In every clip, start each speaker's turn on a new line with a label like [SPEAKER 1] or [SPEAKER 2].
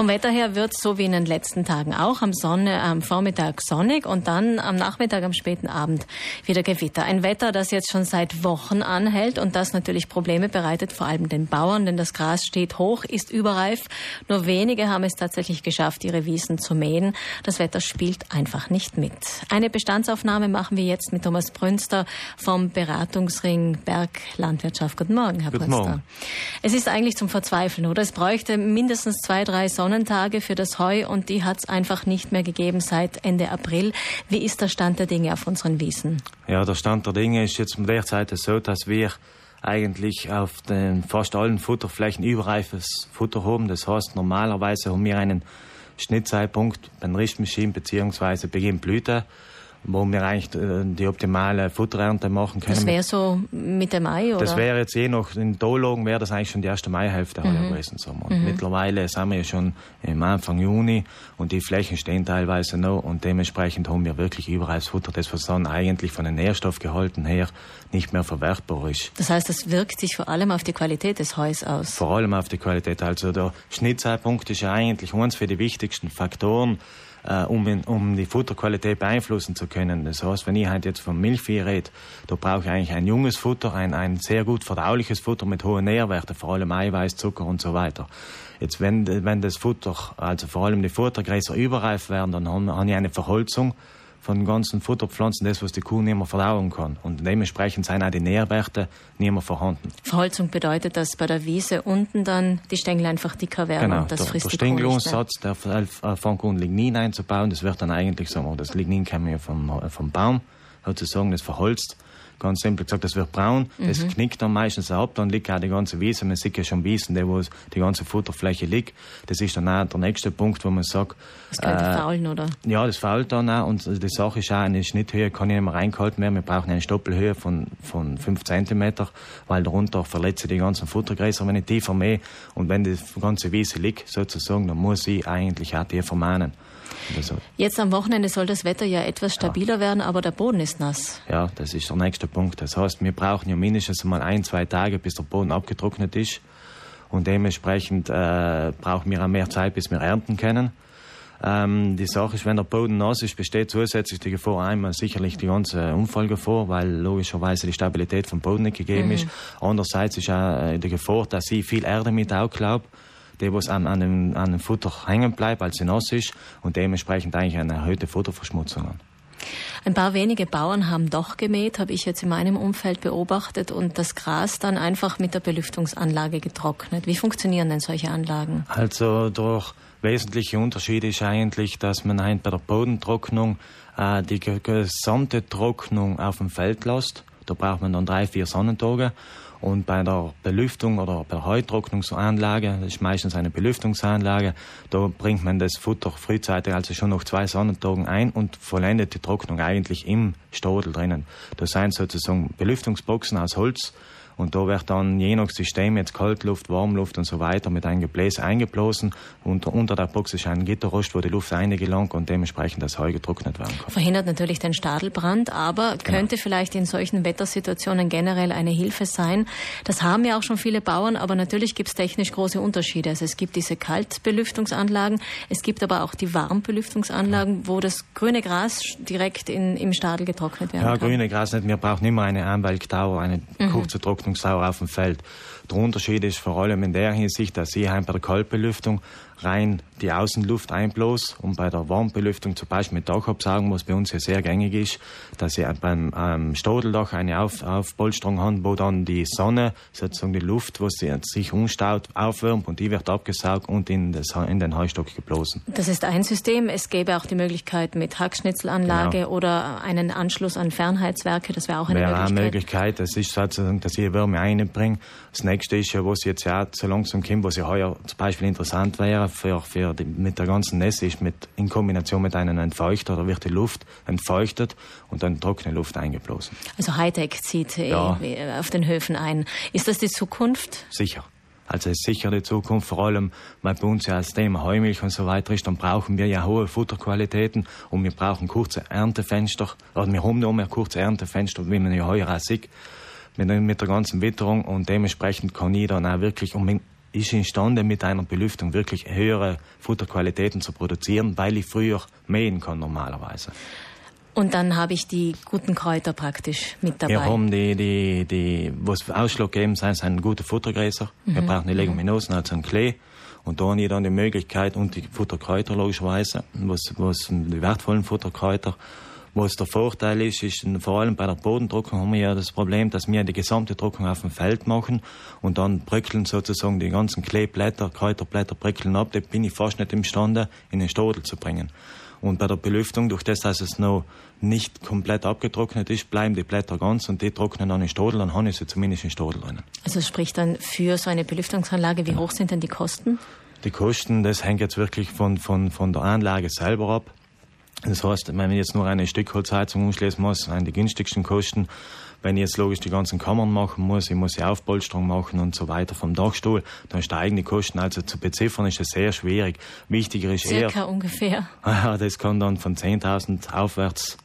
[SPEAKER 1] Vom Wetter her wird es so wie in den letzten Tagen auch am, Sonne, am Vormittag sonnig und dann am Nachmittag, am späten Abend wieder Gewitter. Ein Wetter, das jetzt schon seit Wochen anhält und das natürlich Probleme bereitet, vor allem den Bauern, denn das Gras steht hoch, ist überreif. Nur wenige haben es tatsächlich geschafft, ihre Wiesen zu mähen. Das Wetter spielt einfach nicht mit. Eine Bestandsaufnahme machen wir jetzt mit Thomas Brünster vom Beratungsring Berglandwirtschaft. Guten Morgen, Herr Guten Brünster. Morgen. Es ist eigentlich zum Verzweifeln, oder? Es bräuchte mindestens zwei, drei Sonnentage für das Heu und die hat es einfach nicht mehr gegeben seit Ende April. Wie ist der Stand der Dinge auf unseren Wiesen?
[SPEAKER 2] Ja, der Stand der Dinge ist jetzt derzeit so, dass wir eigentlich auf den fast allen Futterflächen überreifes Futter haben. Das heißt, normalerweise haben wir einen Schnittzeitpunkt beim Richtmaschinen bzw. Beginn Blüte wo wir eigentlich äh, die optimale Futterernte machen können.
[SPEAKER 1] Das wäre so Mitte Mai, oder?
[SPEAKER 2] Das wäre jetzt je noch, in Dologen wäre das eigentlich schon die erste Maihälfte mhm. gewesen. Und mhm. mittlerweile sind wir ja schon im Anfang Juni und die Flächen stehen teilweise noch und dementsprechend haben wir wirklich überall Futter, das was dann eigentlich von den Nährstoffgehalten her nicht mehr verwertbar ist.
[SPEAKER 1] Das heißt, das wirkt sich vor allem auf die Qualität des Heus aus?
[SPEAKER 2] Vor allem auf die Qualität. Also der Schnittzeitpunkt ist ja eigentlich eines für die wichtigsten Faktoren, äh, um, um die Futterqualität beeinflussen zu können. Das heißt, wenn ich halt jetzt vom Milchvieh rede, da brauche ich eigentlich ein junges Futter, ein, ein sehr gut verdauliches Futter mit hohen Nährwerten, vor allem Eiweiß, Zucker und so weiter. Jetzt, wenn, wenn das Futter, also vor allem die Futtergräser überreif werden, dann habe hab ich eine Verholzung von ganzen Futterpflanzen, das, was die Kuh nicht mehr verdauen kann. Und dementsprechend sind auch die Nährwerte nicht mehr vorhanden.
[SPEAKER 1] Verholzung bedeutet, dass bei der Wiese unten dann die Stängel einfach dicker werden
[SPEAKER 2] genau,
[SPEAKER 1] und das
[SPEAKER 2] der,
[SPEAKER 1] frisst
[SPEAKER 2] der Stängelumsatz, der fängt an Lignin einzubauen, das wird dann eigentlich, sagen wir, das Lignin kommt ja vom, vom Baum, sozusagen, das verholzt ganz simpel gesagt, das wird braun, mhm. das knickt dann meistens ab, dann liegt auch die ganze Wiese, man sieht ja schon Wiesen, wo die ganze Futterfläche liegt. Das ist dann auch der nächste Punkt, wo man sagt...
[SPEAKER 1] Das könnte äh, faulen, oder?
[SPEAKER 2] Ja, das fault dann auch und die Sache ist auch, eine Schnitthöhe kann ich nicht mehr reingehalten werden, wir brauchen eine Stoppelhöhe von, von 5 cm, weil darunter verletze die ganzen Futtergräser, wenn ich tiefer mähe und wenn die ganze Wiese liegt, sozusagen, dann muss ich eigentlich auch tiefer mähen.
[SPEAKER 1] Jetzt am Wochenende soll das Wetter ja etwas stabiler ja. werden, aber der Boden ist nass.
[SPEAKER 2] Ja, das ist der nächste Punkt. Das heißt, wir brauchen ja mindestens mal ein, zwei Tage, bis der Boden abgetrocknet ist. Und dementsprechend äh, brauchen wir auch mehr Zeit, bis wir ernten können. Ähm, die Sache ist, wenn der Boden nass ist, besteht zusätzlich die Gefahr einmal sicherlich die ganze Unfallgefahr, weil logischerweise die Stabilität vom Boden nicht gegeben mhm. ist. Andererseits ist auch äh, die Gefahr, dass sie viel Erde mit auch glaubt der was an, an, dem, an dem Futter hängen bleibt, als sie nass ist und dementsprechend eigentlich eine erhöhte Futterverschmutzung hat.
[SPEAKER 1] Ein paar wenige Bauern haben doch gemäht, habe ich jetzt in meinem Umfeld beobachtet und das Gras dann einfach mit der Belüftungsanlage getrocknet. Wie funktionieren denn solche Anlagen?
[SPEAKER 2] Also durch wesentliche Unterschiede ist eigentlich, dass man bei der Bodentrocknung äh, die gesamte Trocknung auf dem Feld lässt. Da braucht man dann drei, vier Sonnentage und bei der Belüftung oder bei der Heutrocknungsanlage, das ist meistens eine Belüftungsanlage, da bringt man das Futter frühzeitig, also schon nach zwei Sonnentagen ein und vollendet die Trocknung eigentlich im Stadel drinnen. Das sind sozusagen Belüftungsboxen aus Holz, und da wird dann je nach System jetzt Kaltluft, Warmluft und so weiter mit einem Gebläse eingeblasen. Und unter der Box ist ein Gitterrost, wo die Luft eingelangt und dementsprechend das Heu getrocknet werden kann.
[SPEAKER 1] Verhindert natürlich den Stadelbrand, aber genau. könnte vielleicht in solchen Wettersituationen generell eine Hilfe sein. Das haben ja auch schon viele Bauern, aber natürlich gibt es technisch große Unterschiede. Also es gibt diese Kaltbelüftungsanlagen, es gibt aber auch die Warmbelüftungsanlagen, wo das grüne Gras direkt in, im Stadel getrocknet werden
[SPEAKER 2] ja,
[SPEAKER 1] kann.
[SPEAKER 2] Ja, grüne Gras nicht. Wir brauchen immer eine Anwalkdauer, eine mhm. kurze Trocknung Belüftungssauer auf dem Feld. Der Unterschied ist vor allem in der Hinsicht, dass ich bei der Kaltbelüftung rein die Außenluft einblos und bei der Warmbelüftung zum Beispiel mit Dachabsaugen, was bei uns ja sehr gängig ist, dass ich beim ähm, Stadeldach eine Auf Aufpolsterung habe, wo dann die Sonne, sozusagen die Luft, was sich umstaut, aufwärmt und die wird abgesaugt und in, das, in den Heustock geblasen.
[SPEAKER 1] Das ist ein System. Es gäbe auch die Möglichkeit mit Hackschnitzelanlage genau. oder einen Anschluss an Fernheitswerke, das wäre auch eine
[SPEAKER 2] wäre
[SPEAKER 1] Möglichkeit.
[SPEAKER 2] Eine Möglichkeit. Das ist sozusagen, dass ich Wärme einbringe. Das nächste ist ja, was jetzt ja so langsam kommt, was ja heuer zum Beispiel interessant wäre, für, für die, mit der ganzen Nässe ist mit, in Kombination mit einem Entfeuchter, da wird die Luft entfeuchtet und dann trockene Luft eingeblasen.
[SPEAKER 1] Also Hightech zieht äh, ja. auf den Höfen ein. Ist das die Zukunft?
[SPEAKER 2] Sicher. Also es ist sicher die Zukunft, vor allem, weil bei uns ja das Thema Heumilch und so weiter ist, dann brauchen wir ja hohe Futterqualitäten und wir brauchen kurze Erntefenster, oder wir haben noch mehr kurze Erntefenster, wie man ja heuer auch sieht, mit, mit der ganzen Witterung und dementsprechend kann ich dann auch wirklich, um ist imstande, mit einer Belüftung wirklich höhere Futterqualitäten zu produzieren, weil ich früher mähen kann normalerweise.
[SPEAKER 1] Und dann habe ich die guten Kräuter praktisch mit dabei.
[SPEAKER 2] Wir haben die, die, die was Ausschlag geben, sind, sind gute Futtergräser. Mhm. Wir brauchen die Leguminosen, also einen Klee. Und da habe ich dann die Möglichkeit, und die Futterkräuter logischerweise, was, was die wertvollen Futterkräuter, was der Vorteil ist, ist vor allem bei der Bodendruckung haben wir ja das Problem, dass wir die gesamte Druckung auf dem Feld machen und dann bröckeln sozusagen die ganzen Kleeblätter, Kräuterblätter bröckeln ab. Da bin ich fast nicht imstande, in den Stodel zu bringen. Und bei der Belüftung, durch das, dass es noch nicht komplett abgetrocknet ist, bleiben die Blätter ganz und die trocknen dann in Stodel, dann habe ich sie zumindest in Stodel rein.
[SPEAKER 1] Also sprich dann für so eine Belüftungsanlage, wie hoch sind denn die Kosten?
[SPEAKER 2] Die Kosten, das hängt jetzt wirklich von, von, von der Anlage selber ab. Das heißt, wenn ich jetzt nur eine Stückholzheizung umschließen muss, sind die günstigsten Kosten. Wenn ich jetzt logisch die ganzen Kammern machen muss, ich muss die Aufpolsterung machen und so weiter vom Dachstuhl, dann steigen die Kosten. Also zu beziffern ist das sehr schwierig. Wichtiger ist
[SPEAKER 1] Circa
[SPEAKER 2] eher...
[SPEAKER 1] Circa ungefähr.
[SPEAKER 2] Das kann dann von 10.000 aufwärts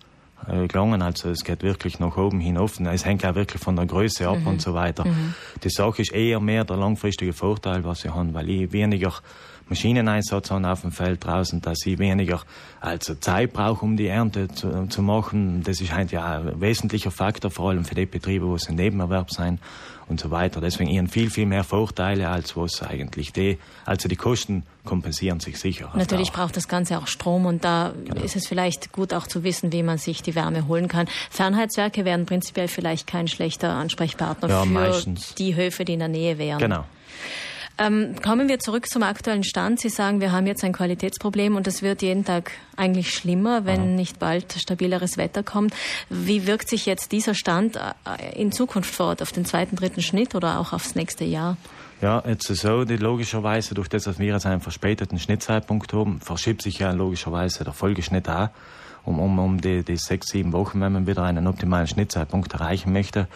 [SPEAKER 2] gelangen. Also es geht wirklich nach oben hin offen. Es hängt auch wirklich von der Größe ab mhm. und so weiter. Mhm. Die Sache ist eher mehr der langfristige Vorteil, was ich habe, weil ich weniger Maschineneinsatz haben auf dem Feld draußen, dass ich weniger also Zeit brauche, um die Ernte zu, zu machen. Das ist halt ja ein wesentlicher Faktor, vor allem für die Betriebe, wo es ein Nebenerwerb sein und so weiter. Deswegen ihren viel, viel mehr Vorteile, als was eigentlich die, also die Kosten kompensieren sich sicher.
[SPEAKER 1] Natürlich braucht das Ganze auch Strom und da genau. ist es vielleicht gut auch zu wissen, wie man sich die Wärme holen kann. Fernheitswerke wären prinzipiell vielleicht kein schlechter Ansprechpartner ja, für meistens. die Höfe, die in der Nähe wären.
[SPEAKER 2] Genau.
[SPEAKER 1] Ähm, kommen wir zurück zum aktuellen Stand. Sie sagen, wir haben jetzt ein Qualitätsproblem und es wird jeden Tag eigentlich schlimmer, wenn Aha. nicht bald stabileres Wetter kommt. Wie wirkt sich jetzt dieser Stand äh, in Zukunft fort, auf den zweiten, dritten Schnitt oder auch aufs nächste Jahr?
[SPEAKER 2] Ja, jetzt ist so, die logischerweise, durch das, dass wir jetzt einen verspäteten Schnittzeitpunkt haben, verschiebt sich ja logischerweise der Folgeschnitt auch um, um, um die, die sechs, sieben Wochen, wenn man wieder einen optimalen Schnittzeitpunkt erreichen möchte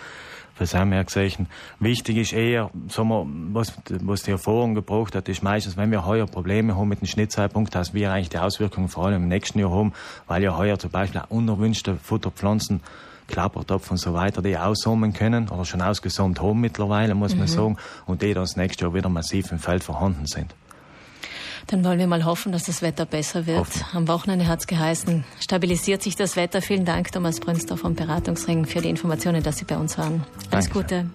[SPEAKER 2] das haben wir gesehen. Wichtig ist eher, sagen wir, was, was die Erfahrung gebracht hat, ist meistens, wenn wir heuer Probleme haben mit dem Schnittzeitpunkt, dass wir eigentlich die Auswirkungen vor allem im nächsten Jahr haben, weil ja heuer zum Beispiel auch unerwünschte Futterpflanzen Klappertopf und so weiter, die aussummen können oder schon ausgesummt haben mittlerweile, muss man mhm. sagen, und die dann das nächste Jahr wieder massiv im Feld vorhanden sind.
[SPEAKER 1] Dann wollen wir mal hoffen, dass das Wetter besser wird. Hoffen. Am Wochenende hat es geheißen, stabilisiert sich das Wetter. Vielen Dank, Thomas Brünsdorf vom Beratungsring, für die Informationen, dass Sie bei uns waren. Alles Danke. Gute.